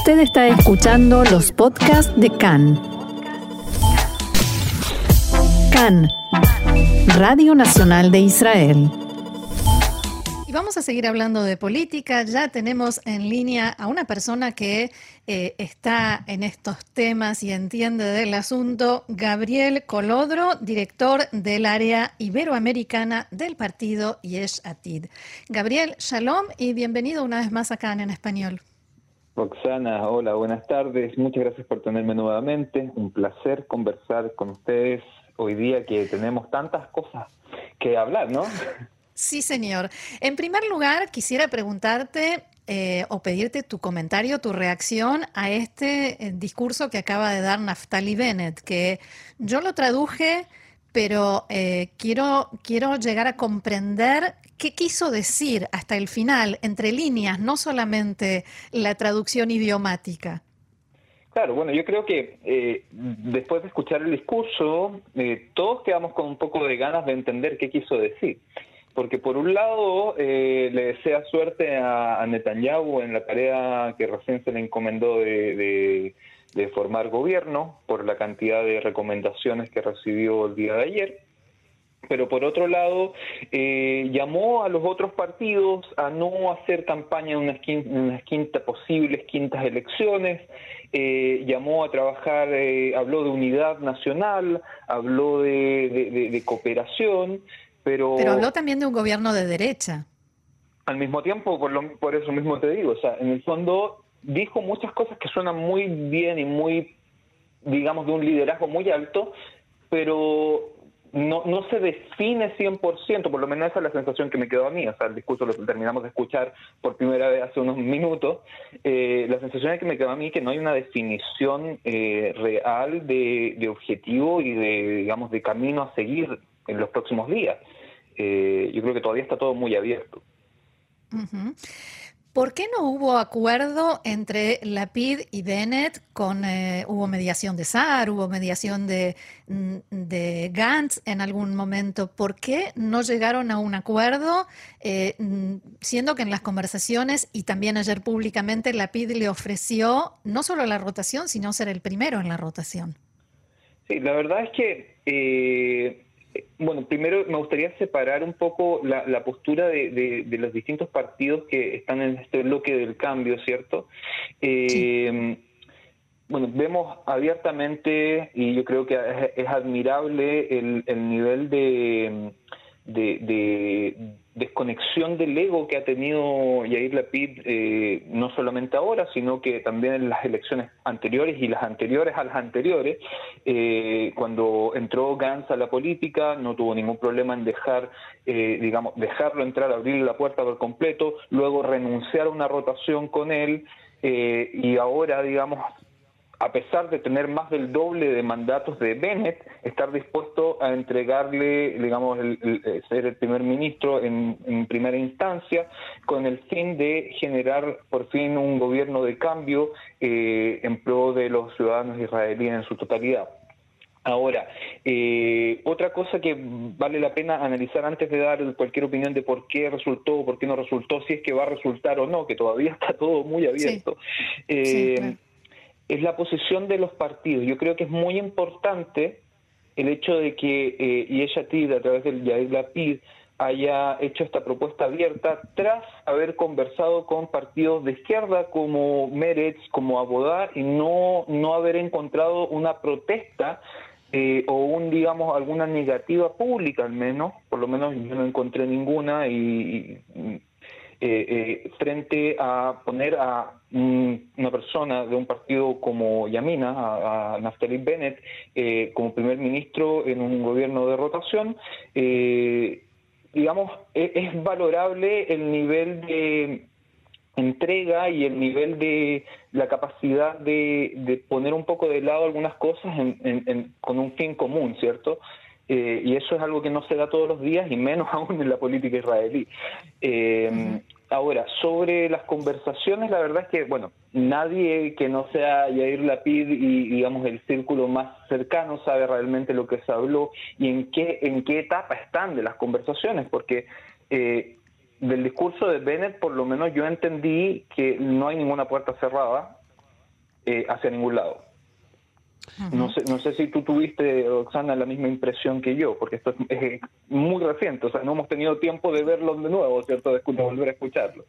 Usted está escuchando los podcasts de CAN. CAN, Radio Nacional de Israel. Y vamos a seguir hablando de política. Ya tenemos en línea a una persona que eh, está en estos temas y entiende del asunto, Gabriel Colodro, director del área iberoamericana del partido Yesh Atid. Gabriel, shalom y bienvenido una vez más acá en Español. Roxana, hola, buenas tardes. Muchas gracias por tenerme nuevamente. Un placer conversar con ustedes hoy día que tenemos tantas cosas que hablar, ¿no? Sí, señor. En primer lugar, quisiera preguntarte eh, o pedirte tu comentario, tu reacción a este eh, discurso que acaba de dar Naftali Bennett, que yo lo traduje, pero eh, quiero, quiero llegar a comprender qué quiso decir hasta el final, entre líneas, no solamente la traducción idiomática. Claro, bueno, yo creo que después de escuchar el discurso, todos quedamos con un poco de ganas de entender qué quiso decir porque por un lado eh, le desea suerte a, Netanyahu en la tarea que recién se le encomendó de, formar gobierno por la cantidad de recomendaciones que recibió el día de ayer. Pero por otro lado, eh, llamó a los otros partidos a no hacer campaña en unas, quinta, posibles quintas elecciones, eh, llamó a trabajar, habló de unidad nacional, habló de cooperación, pero, habló también de un gobierno de derecha. Al mismo tiempo, por, lo, por eso mismo te digo, o sea, en el fondo dijo muchas cosas que suenan muy bien y muy, digamos, de un liderazgo muy alto, pero no, no se define 100%, por lo menos esa es la sensación que me quedó a mí, o sea, el discurso lo terminamos de escuchar por primera vez hace unos minutos, eh, la sensación es que me quedó a mí que no hay una definición eh, real de, de objetivo y de, digamos, de camino a seguir en los próximos días. Eh, yo creo que todavía está todo muy abierto. ¿Por qué no hubo acuerdo entre Lapid y Bennett? Con, eh, hubo mediación de SAR, hubo mediación de, mm, de, Gantz en algún momento. ¿Por qué no llegaron a un acuerdo, eh, mm, siendo que en las conversaciones y también ayer públicamente Lapid le ofreció no solo la rotación, sino ser el primero en la rotación? Sí, la verdad es que bueno, primero me gustaría separar un poco la, postura de, los distintos partidos que están en este bloque del cambio, ¿cierto? Eh, bueno, vemos abiertamente, y yo creo que es, admirable el, nivel de, de, desconexión del ego que ha tenido Yair Lapid, eh, no solamente ahora, sino que también en las elecciones anteriores y las anteriores a las anteriores. Eh, cuando entró Gantz a la política, no tuvo ningún problema en dejar, eh, digamos, dejarlo entrar, abrirle la puerta por completo, luego renunciar a una rotación con él. y ahora, digamos, a pesar de tener más del doble de mandatos de Bennett, estar dispuesto a entregarle, digamos, el, eh, ser el primer ministro en, primera instancia, con el fin de generar por fin un gobierno de cambio eh, en pro de los ciudadanos israelíes en su totalidad. Ahora, eh, otra cosa que vale la pena analizar antes de dar cualquier opinión de por qué resultó o por qué no resultó, si es que va a resultar o no, que todavía está todo muy abierto es la posición de los partidos. Yo creo que es muy importante el hecho de que eh, Yeshatid, a través del Yair Lapid, haya hecho esta propuesta abierta tras haber conversado con partidos de izquierda como Meretz, como Abodá, y no, no haber encontrado una protesta eh, o un, digamos, alguna negativa pública al menos, por lo menos yo no encontré ninguna, y, eh, frente a poner a una persona de un partido como Yamina, a, Naftali Bennett, eh, como primer ministro en un gobierno de rotación, digamos, e, es, valorable el nivel de entrega y el nivel de la capacidad de, poner un poco de lado algunas cosas con un fin común, ¿cierto? Eh, y eso es algo que no se da todos los días y menos aún en la política israelí. Eh, ahora, sobre las conversaciones, la verdad es que, bueno, nadie que no sea Yair Lapid y, digamos, el círculo más cercano sabe realmente lo que se habló y en qué, en qué etapa están de las conversaciones, porque eh, del discurso de Bennett, por lo menos yo entendí que no hay ninguna puerta cerrada, eh, hacia ningún lado. No sé, no sé si tú tuviste, Roxana, la misma impresión que yo, porque esto es, muy reciente, o sea, no hemos tenido tiempo de verlo de nuevo, ¿cierto? De, volver a escucharlo.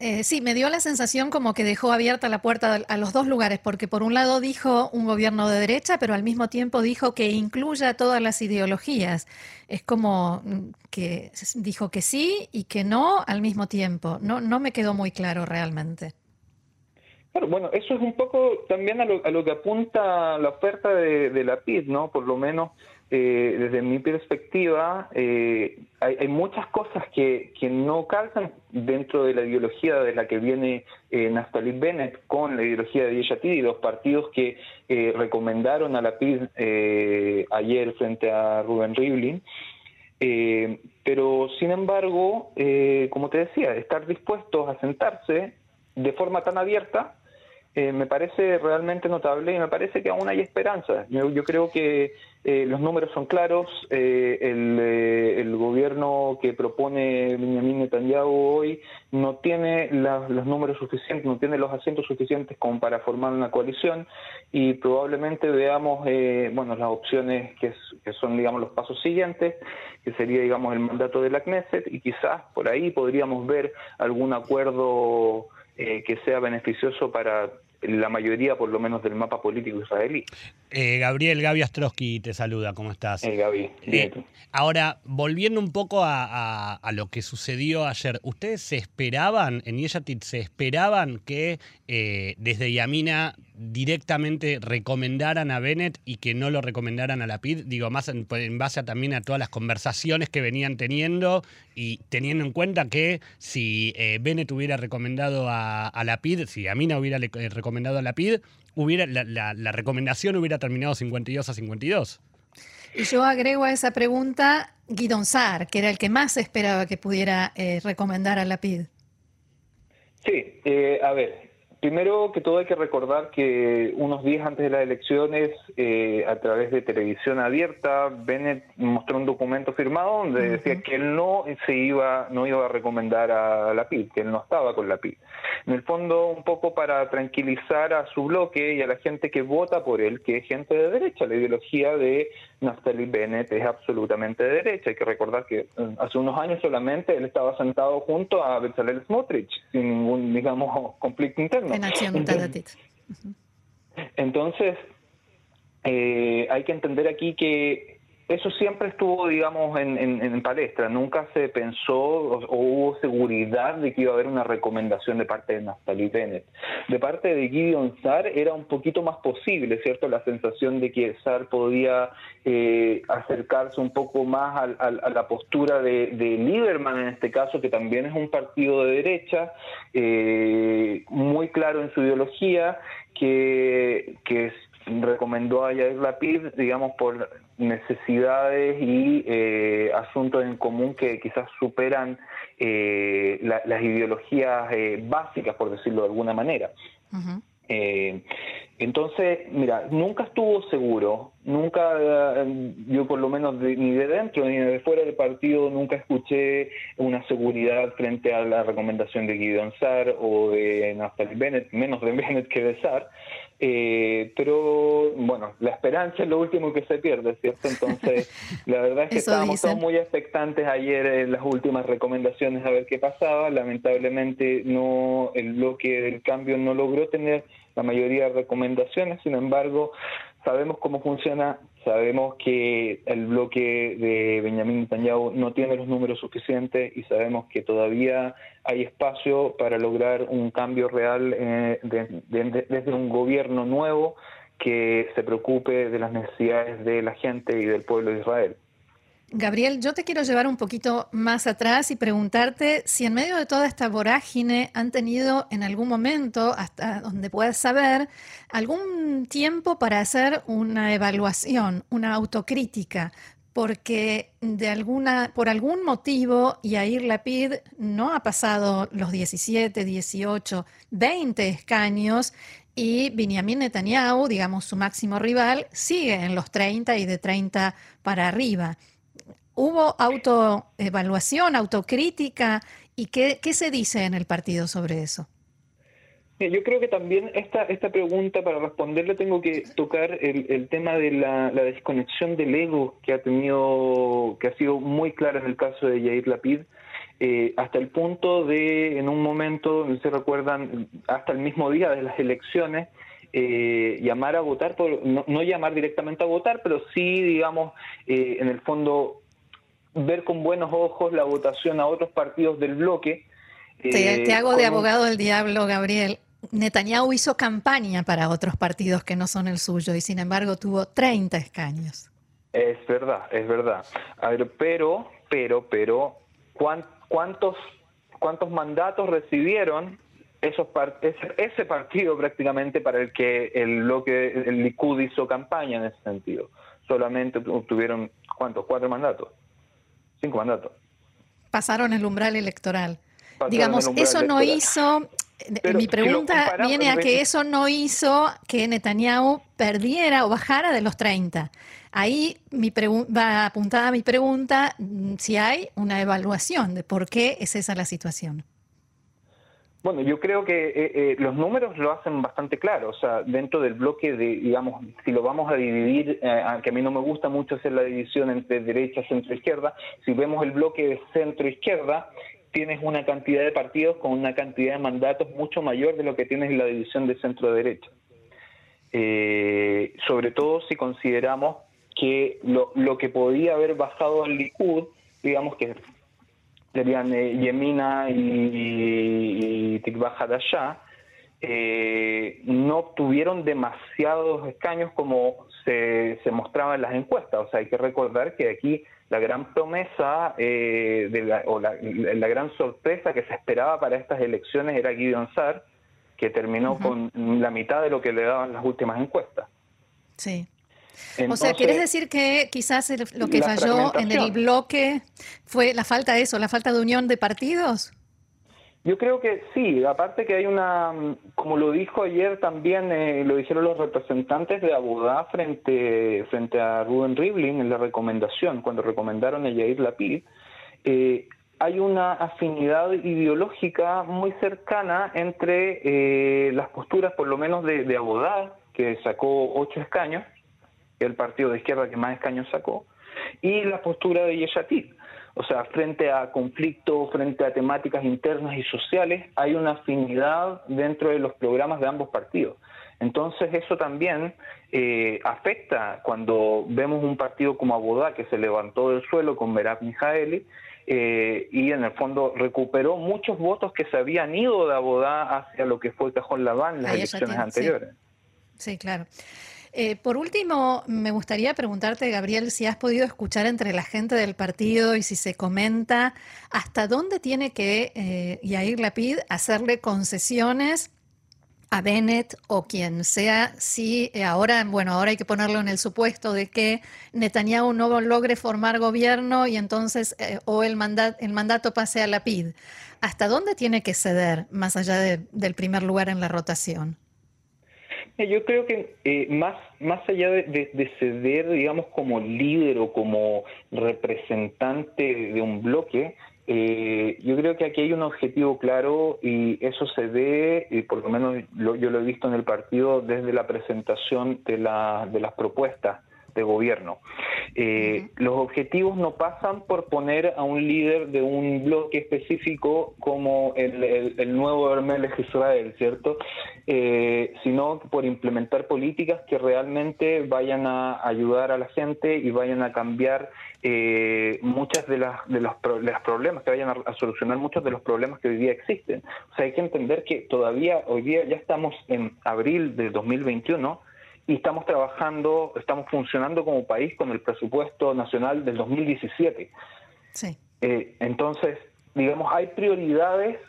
Eh, sí, me dio la sensación como que dejó abierta la puerta a los dos lugares, porque por un lado dijo un gobierno de derecha, pero al mismo tiempo dijo que incluya todas las ideologías. Es como mm, que dijo que sí y que no al mismo tiempo. No, no me quedó muy claro realmente bueno, eso es un poco también a lo, que apunta la oferta de, la PID, ¿no? Por lo menos eh, desde mi perspectiva, eh, hay, muchas cosas que, no calzan dentro de la ideología de la que viene eh, Bennett con la ideología de Yeshatid y los partidos que eh, recomendaron a la PID ayer frente a Rubén Rivlin. pero, sin embargo, como te decía, estar dispuestos a sentarse de forma tan abierta eh, me parece realmente notable y me parece que aún hay esperanza. Yo, creo que eh, los números son claros, eh, el, gobierno que propone Benjamin Netanyahu hoy no tiene los números suficientes, no tiene los asientos suficientes como para formar una coalición y probablemente veamos bueno las opciones que, que, son digamos los pasos siguientes, que sería digamos el mandato de la Knesset y quizás por ahí podríamos ver algún acuerdo que sea beneficioso para la mayoría, por lo menos, del mapa político israelí. Eh, Gabriel, Gaby Astrosky te saluda, ¿cómo estás? Eh, Gaby, eh, ahora, volviendo un poco a, lo que sucedió ayer, ¿ustedes se esperaban, en Yeyatit, se esperaban que desde Yamina directamente recomendaran a Bennett y que no lo recomendaran a la PID? Digo, más en, base también a todas las conversaciones que venían teniendo y teniendo en cuenta que si Bennett hubiera recomendado a, a la PID, si Yamina hubiera recomendado a la PID, hubiera, la, recomendación hubiera terminado 52 a 52. Y yo agrego a esa pregunta Guidon Sar, que era el que más esperaba que pudiera eh, recomendar a la PID. Sí, eh, a ver, Primero que todo hay que recordar que unos días antes de las elecciones, eh, a través de televisión abierta, Bennett mostró un documento firmado donde decía que él no se iba, no iba a recomendar a la PID, que él no estaba con la PID. En el fondo, un poco para tranquilizar a su bloque y a la gente que vota por él, que es gente de derecha. La ideología de Naftali Bennett es absolutamente de derecha. Hay que recordar que eh, hace unos años solamente él estaba sentado junto a Bezalel Smotrich, sin ningún, digamos, conflicto interno. En acción Entonces, eh, hay que entender aquí que eso siempre estuvo, digamos, en, palestra. Nunca se pensó o, hubo seguridad de que iba a haber una recomendación de parte de Naftali Bennett. De parte de Gideon Sar era un poquito más posible, ¿cierto? La sensación de que Sar podía eh, acercarse un poco más a, la postura de, de, Lieberman, en este caso, que también es un partido de derecha, eh, muy claro en su ideología, que, que recomendó a Yair Lapid, digamos, por necesidades y eh, asuntos en común que quizás superan eh, las ideologías eh, básicas, por decirlo de alguna manera. Entonces, mira, nunca estuvo seguro, nunca, yo por lo menos ni de dentro ni de fuera del partido, nunca escuché una seguridad frente a la recomendación de Gideon Sar o de Naftali Bennett, menos de Bennett que de Sar, eh, pero bueno, la esperanza es lo último que se pierde, ¿cierto? Entonces, la verdad es que estábamos todos muy expectantes ayer en las últimas recomendaciones a ver qué pasaba. Lamentablemente, no el bloque del cambio no logró tener la mayoría de recomendaciones, sin embargo, sabemos cómo funciona, sabemos que el bloque de Benjamín Netanyahu no tiene los números suficientes y sabemos que todavía hay espacio para lograr un cambio real eh, desde un gobierno nuevo que se preocupe de las necesidades de la gente y del pueblo de Israel. Gabriel, yo te quiero llevar un poquito más atrás y preguntarte si en medio de toda esta vorágine han tenido en algún momento, hasta donde puedas saber, algún tiempo para hacer una evaluación, una autocrítica, porque de alguna, por algún motivo Yair Lapid no ha pasado los 17, 18, 20 escaños y Benjamin Netanyahu, digamos su máximo rival, sigue en los 30 y de 30 para arriba. ¿Hubo autoevaluación, autocrítica? ¿Y qué, se dice en el partido sobre eso? Yo creo que también esta, esta pregunta, para responderle, tengo que tocar el, tema de la, desconexión del ego que ha tenido, que ha sido muy clara en el caso de Yair Lapid, eh, hasta el punto de, en un momento, no se recuerdan, hasta el mismo día de las elecciones, eh, llamar a votar, por, no, llamar directamente a votar, pero sí, digamos, eh, en el fondo, ver con buenos ojos la votación a otros partidos del bloque. te, hago de abogado del diablo, Gabriel. Netanyahu hizo campaña para otros partidos que no son el suyo y sin embargo tuvo 30 escaños. Es verdad, es verdad. A ver, pero, pero, pero, ¿cuántos, cuántos mandatos recibieron esos ese, partido prácticamente para el que el bloque, el Likud hizo campaña en ese sentido? Solamente obtuvieron, ¿cuántos? Cuatro mandatos. Cinco mandatos. Pasaron el umbral electoral. Digamos, eso no hizo mi pregunta viene a que eso no hizo que Netanyahu perdiera o bajara de los 30. Ahí mi va apuntada mi pregunta mm, si hay una evaluación de por qué es esa la situación. Bueno, yo creo que eh, eh, los números lo hacen bastante claro. O sea, dentro del bloque de, digamos, si lo vamos a dividir, eh, que a mí no me gusta mucho hacer la división entre derecha, centro, izquierda, si vemos el bloque de centro, izquierda, tienes una cantidad de partidos con una cantidad de mandatos mucho mayor de lo que tienes en la división de centro-derecha. Eh, sobre todo si consideramos que lo, lo, que podía haber bajado al Likud, digamos que serían eh, Yemina y, y Tikva eh, no obtuvieron demasiados escaños como se, se mostraba en las encuestas. O sea, hay que recordar que aquí la gran promesa eh, de la, o la, gran sorpresa que se esperaba para estas elecciones era Gideon Sar, que terminó con la mitad de lo que le daban las últimas encuestas. Sí. O sea, ¿quieres decir que quizás lo que falló en el bloque fue la falta de eso, la falta de unión de partidos? Yo creo que sí, aparte que hay una, como lo dijo ayer también, eh, lo dijeron los representantes de Abudá frente, frente a Ruben Rivlin en la recomendación, cuando recomendaron a Yair Lapid, eh, hay una afinidad ideológica muy cercana entre eh, las posturas, por lo menos de, de Abudá, que sacó ocho escaños, el partido de izquierda que más escaños sacó, y la postura de Yeshatit o sea, frente a conflictos, frente a temáticas internas y sociales, hay una afinidad dentro de los programas de ambos partidos. Entonces eso también eh, afecta cuando vemos un partido como Abodá que se levantó del suelo con Merab Mijaeli eh, y en el fondo recuperó muchos votos que se habían ido de Abodá hacia lo que fue Cajón Labán en las elecciones anteriores. sí claro. Eh, por último, me gustaría preguntarte, Gabriel, si has podido escuchar entre la gente del partido y si se comenta hasta dónde tiene que eh, Yair Lapid hacerle concesiones a Bennett o quien sea, si eh, ahora, bueno, ahora hay que ponerlo en el supuesto de que Netanyahu no logre formar gobierno y entonces o el, el mandato pase a Lapid. ¿Hasta dónde tiene que ceder más allá del primer lugar en la rotación? Yo creo que eh, más, más allá de, ceder, digamos, como líder o como representante de un bloque, eh, yo creo que aquí hay un objetivo claro y eso se ve, y por lo menos yo lo he visto en el partido desde la presentación de, la, de las propuestas de gobierno. Eh, los objetivos no pasan por poner a un líder de un bloque específico como el, nuevo Hermel Israel, ¿cierto? Eh, sino por implementar políticas que realmente vayan a ayudar a la gente y vayan a cambiar eh, muchas de las de los, problemas, que vayan a, solucionar muchos de los problemas que hoy día existen. O sea, hay que entender que todavía hoy día ya estamos en abril de 2021 y estamos trabajando, estamos funcionando como país con el presupuesto nacional del 2017. Sí. Eh, entonces, digamos, hay prioridades,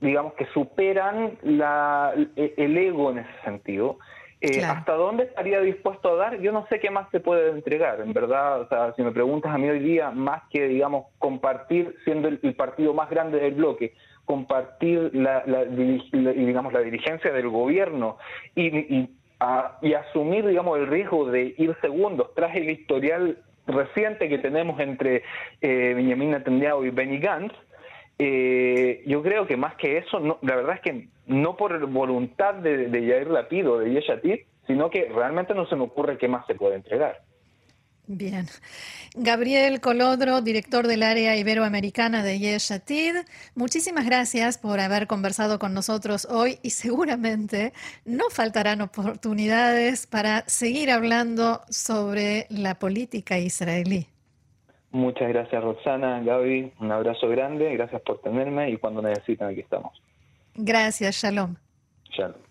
digamos, que superan la, el ego en ese sentido. Eh, ¿Hasta dónde estaría dispuesto a dar? Yo no sé qué más se puede entregar, en verdad. O sea, si me preguntas a mí hoy día, más que, digamos, compartir, siendo el, partido más grande del bloque, compartir la, digamos, la dirigencia del gobierno y, y asumir, digamos, el riesgo de ir segundos tras el historial reciente que tenemos entre eh, Benjamin y Benny Gantz, Eh, yo creo que más que eso, no, la verdad es que no por voluntad de, de Yair Lapid o de Yeshatit, sino que realmente no se me ocurre qué más se puede entregar. Bien. Gabriel Colodro, director del área iberoamericana de Yeshatid, muchísimas gracias por haber conversado con nosotros hoy y seguramente no faltarán oportunidades para seguir hablando sobre la política israelí. Muchas gracias Roxana, Gaby, un abrazo grande, gracias por tenerme y cuando necesiten aquí estamos. Gracias, Shalom. Shalom.